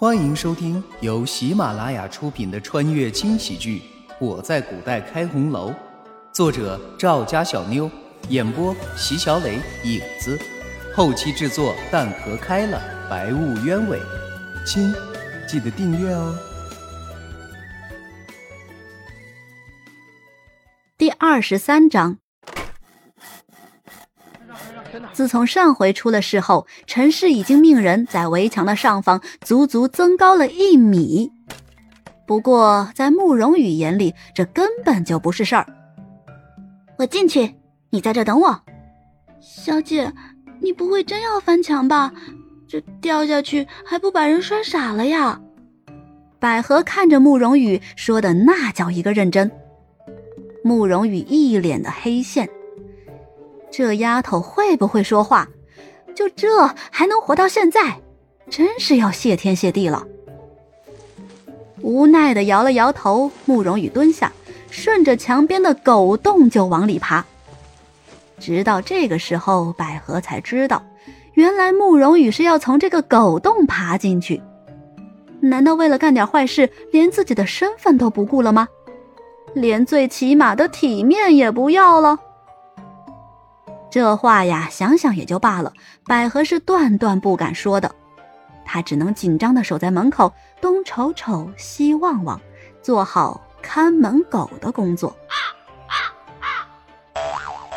欢迎收听由喜马拉雅出品的穿越轻喜剧《我在古代开红楼》，作者赵家小妞，演播席小磊、影子，后期制作蛋壳开了，白雾鸢尾。亲，记得订阅哦。第二十三章。自从上回出了事后，陈氏已经命人在围墙的上方足足增高了一米。不过，在慕容羽眼里，这根本就不是事儿。我进去，你在这等我。小姐，你不会真要翻墙吧？这掉下去还不把人摔傻了呀？百合看着慕容羽说的那叫一个认真。慕容羽一脸的黑线。这丫头会不会说话？就这还能活到现在，真是要谢天谢地了。无奈的摇了摇头，慕容羽蹲下，顺着墙边的狗洞就往里爬。直到这个时候，百合才知道，原来慕容羽是要从这个狗洞爬进去。难道为了干点坏事，连自己的身份都不顾了吗？连最起码的体面也不要了？这话呀，想想也就罢了。百合是断断不敢说的，她只能紧张的守在门口，东瞅瞅，西望望，做好看门狗的工作。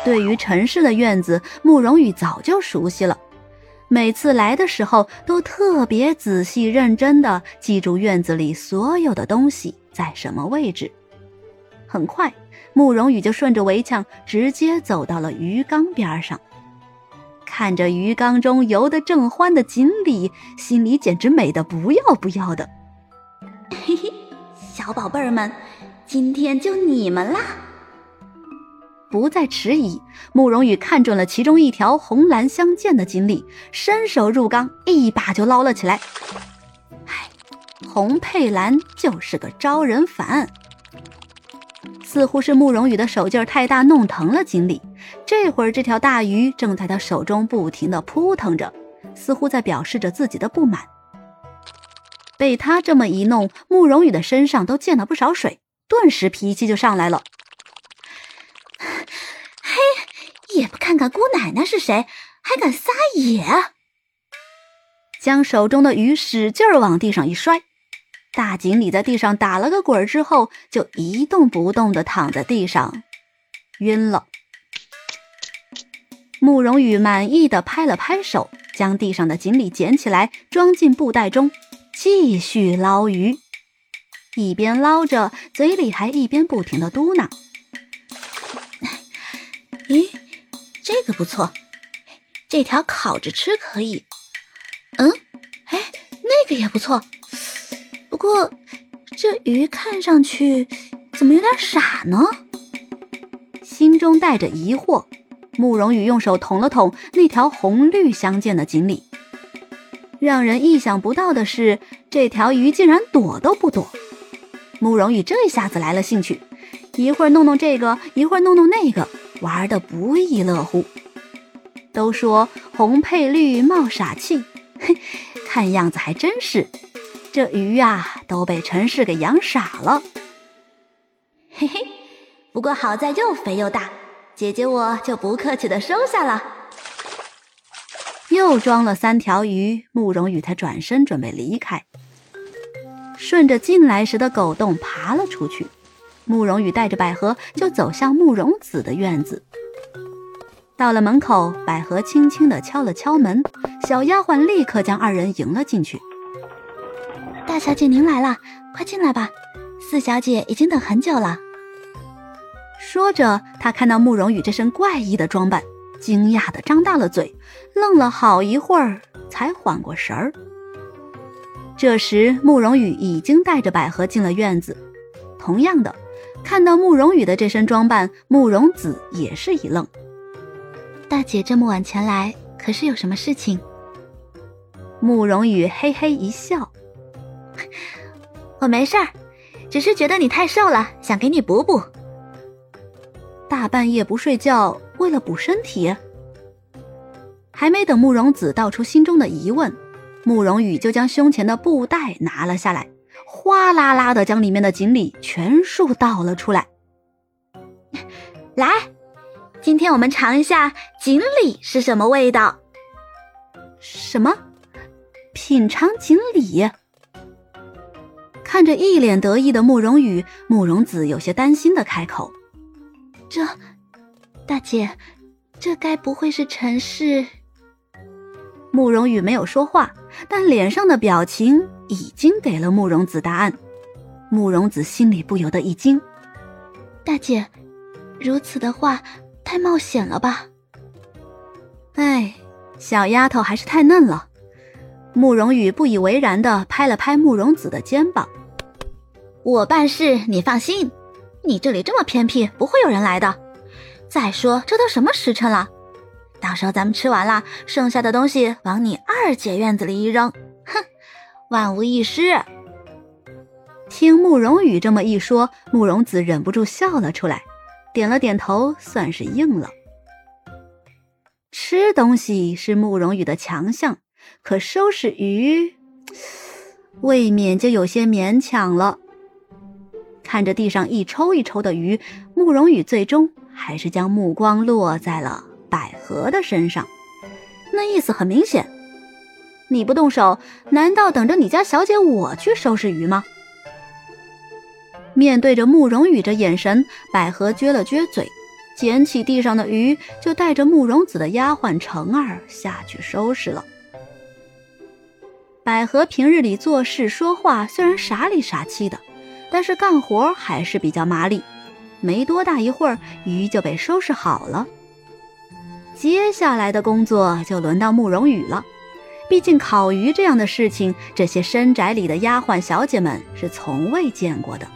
对于陈氏的院子，慕容羽早就熟悉了，每次来的时候都特别仔细认真的记住院子里所有的东西在什么位置。很快。慕容羽就顺着围墙直接走到了鱼缸边上，看着鱼缸中游得正欢的锦鲤，心里简直美得不要不要的。嘿嘿，小宝贝儿们，今天就你们啦！不再迟疑，慕容羽看准了其中一条红蓝相间的锦鲤，伸手入缸，一把就捞了起来。唉，红配蓝就是个招人烦。似乎是慕容羽的手劲儿太大，弄疼了锦鲤。这会儿，这条大鱼正在他手中不停地扑腾着，似乎在表示着自己的不满。被他这么一弄，慕容羽的身上都溅了不少水，顿时脾气就上来了。嘿，也不看看姑奶奶是谁，还敢撒野！将手中的鱼使劲儿往地上一摔。大锦鲤在地上打了个滚之后，就一动不动地躺在地上，晕了。慕容羽满意的拍了拍手，将地上的锦鲤捡起来，装进布袋中，继续捞鱼。一边捞着，嘴里还一边不停的嘟囔：“咦，这个不错，这条烤着吃可以。嗯，哎，那个也不错。”不过，这鱼看上去怎么有点傻呢？心中带着疑惑，慕容羽用手捅了捅那条红绿相间的锦鲤。让人意想不到的是，这条鱼竟然躲都不躲。慕容羽这下子来了兴趣，一会儿弄弄这个，一会儿弄弄那个，玩的不亦乐乎。都说红配绿冒傻气，嘿，看样子还真是。这鱼呀，都被陈氏给养傻了。嘿嘿，不过好在又肥又大，姐姐我就不客气的收下了。又装了三条鱼，慕容羽才转身准备离开，顺着进来时的狗洞爬了出去。慕容羽带着百合就走向慕容子的院子。到了门口，百合轻轻的敲了敲门，小丫鬟立刻将二人迎了进去。大小姐，您来了，快进来吧。四小姐已经等很久了。说着，她看到慕容羽这身怪异的装扮，惊讶的张大了嘴，愣了好一会儿，才缓过神儿。这时，慕容羽已经带着百合进了院子。同样的，看到慕容羽的这身装扮，慕容子也是一愣。大姐这么晚前来，可是有什么事情？慕容羽嘿嘿一笑。我没事儿，只是觉得你太瘦了，想给你补补。大半夜不睡觉，为了补身体？还没等慕容子道出心中的疑问，慕容羽就将胸前的布袋拿了下来，哗啦啦的将里面的锦鲤全数倒了出来。来，今天我们尝一下锦鲤是什么味道。什么？品尝锦鲤？看着一脸得意的慕容羽，慕容子有些担心的开口：“这，大姐，这该不会是陈氏？”慕容羽没有说话，但脸上的表情已经给了慕容子答案。慕容子心里不由得一惊：“大姐，如此的话太冒险了吧？”哎，小丫头还是太嫩了。慕容羽不以为然的拍了拍慕容子的肩膀。我办事你放心，你这里这么偏僻，不会有人来的。再说这都什么时辰了，到时候咱们吃完了，剩下的东西往你二姐院子里一扔，哼，万无一失。听慕容羽这么一说，慕容子忍不住笑了出来，点了点头，算是应了。吃东西是慕容羽的强项，可收拾鱼，未免就有些勉强了。看着地上一抽一抽的鱼，慕容羽最终还是将目光落在了百合的身上。那意思很明显，你不动手，难道等着你家小姐我去收拾鱼吗？面对着慕容羽这眼神，百合撅了撅嘴，捡起地上的鱼，就带着慕容子的丫鬟橙儿下去收拾了。百合平日里做事说话虽然傻里傻气的。但是干活还是比较麻利，没多大一会儿，鱼就被收拾好了。接下来的工作就轮到慕容羽了，毕竟烤鱼这样的事情，这些深宅里的丫鬟小姐们是从未见过的。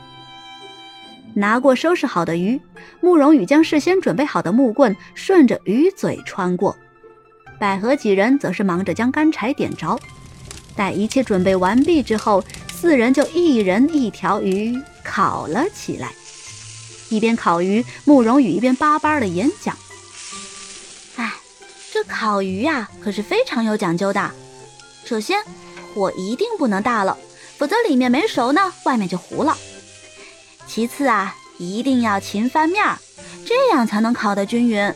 拿过收拾好的鱼，慕容羽将事先准备好的木棍顺着鱼嘴穿过，百合几人则是忙着将干柴点着。待一切准备完毕之后。四人就一人一条鱼烤了起来，一边烤鱼，慕容羽一边巴巴的演讲：“哎，这烤鱼呀，可是非常有讲究的。首先，火一定不能大了，否则里面没熟呢，外面就糊了。其次啊，一定要勤翻面儿，这样才能烤得均匀。”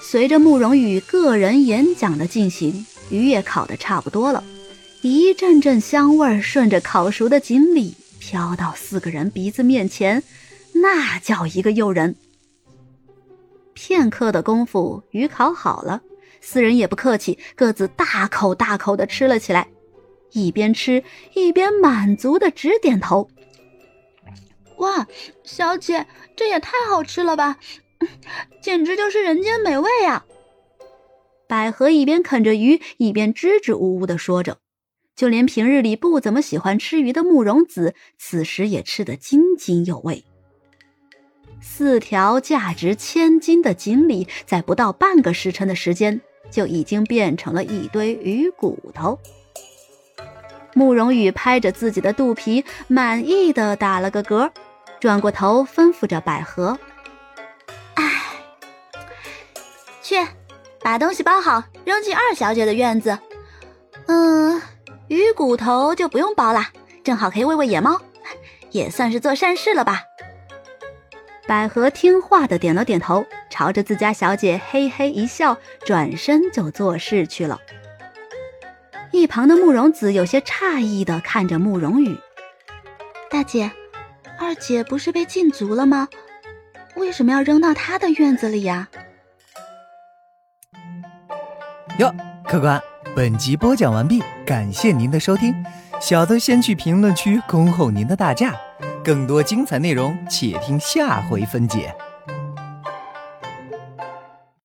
随着慕容羽个人演讲的进行，鱼也烤得差不多了。一阵阵香味儿顺着烤熟的锦鲤飘到四个人鼻子面前，那叫一个诱人。片刻的功夫，鱼烤好了，四人也不客气，各自大口大口的吃了起来，一边吃一边满足的直点头。哇，小姐，这也太好吃了吧，简直就是人间美味啊！百合一边啃着鱼，一边支支吾吾的说着。就连平日里不怎么喜欢吃鱼的慕容子，此时也吃得津津有味。四条价值千金的锦鲤，在不到半个时辰的时间，就已经变成了一堆鱼骨头。慕容羽拍着自己的肚皮，满意的打了个嗝，转过头吩咐着百合：“哎，去把东西包好，扔进二小姐的院子。嗯。”鱼骨头就不用包了，正好可以喂喂野猫，也算是做善事了吧。百合听话的点了点头，朝着自家小姐嘿嘿一笑，转身就做事去了。一旁的慕容子有些诧异的看着慕容羽：“大姐，二姐不是被禁足了吗？为什么要扔到她的院子里呀？”哟，客官。本集播讲完毕，感谢您的收听，小的先去评论区恭候您的大驾，更多精彩内容且听下回分解。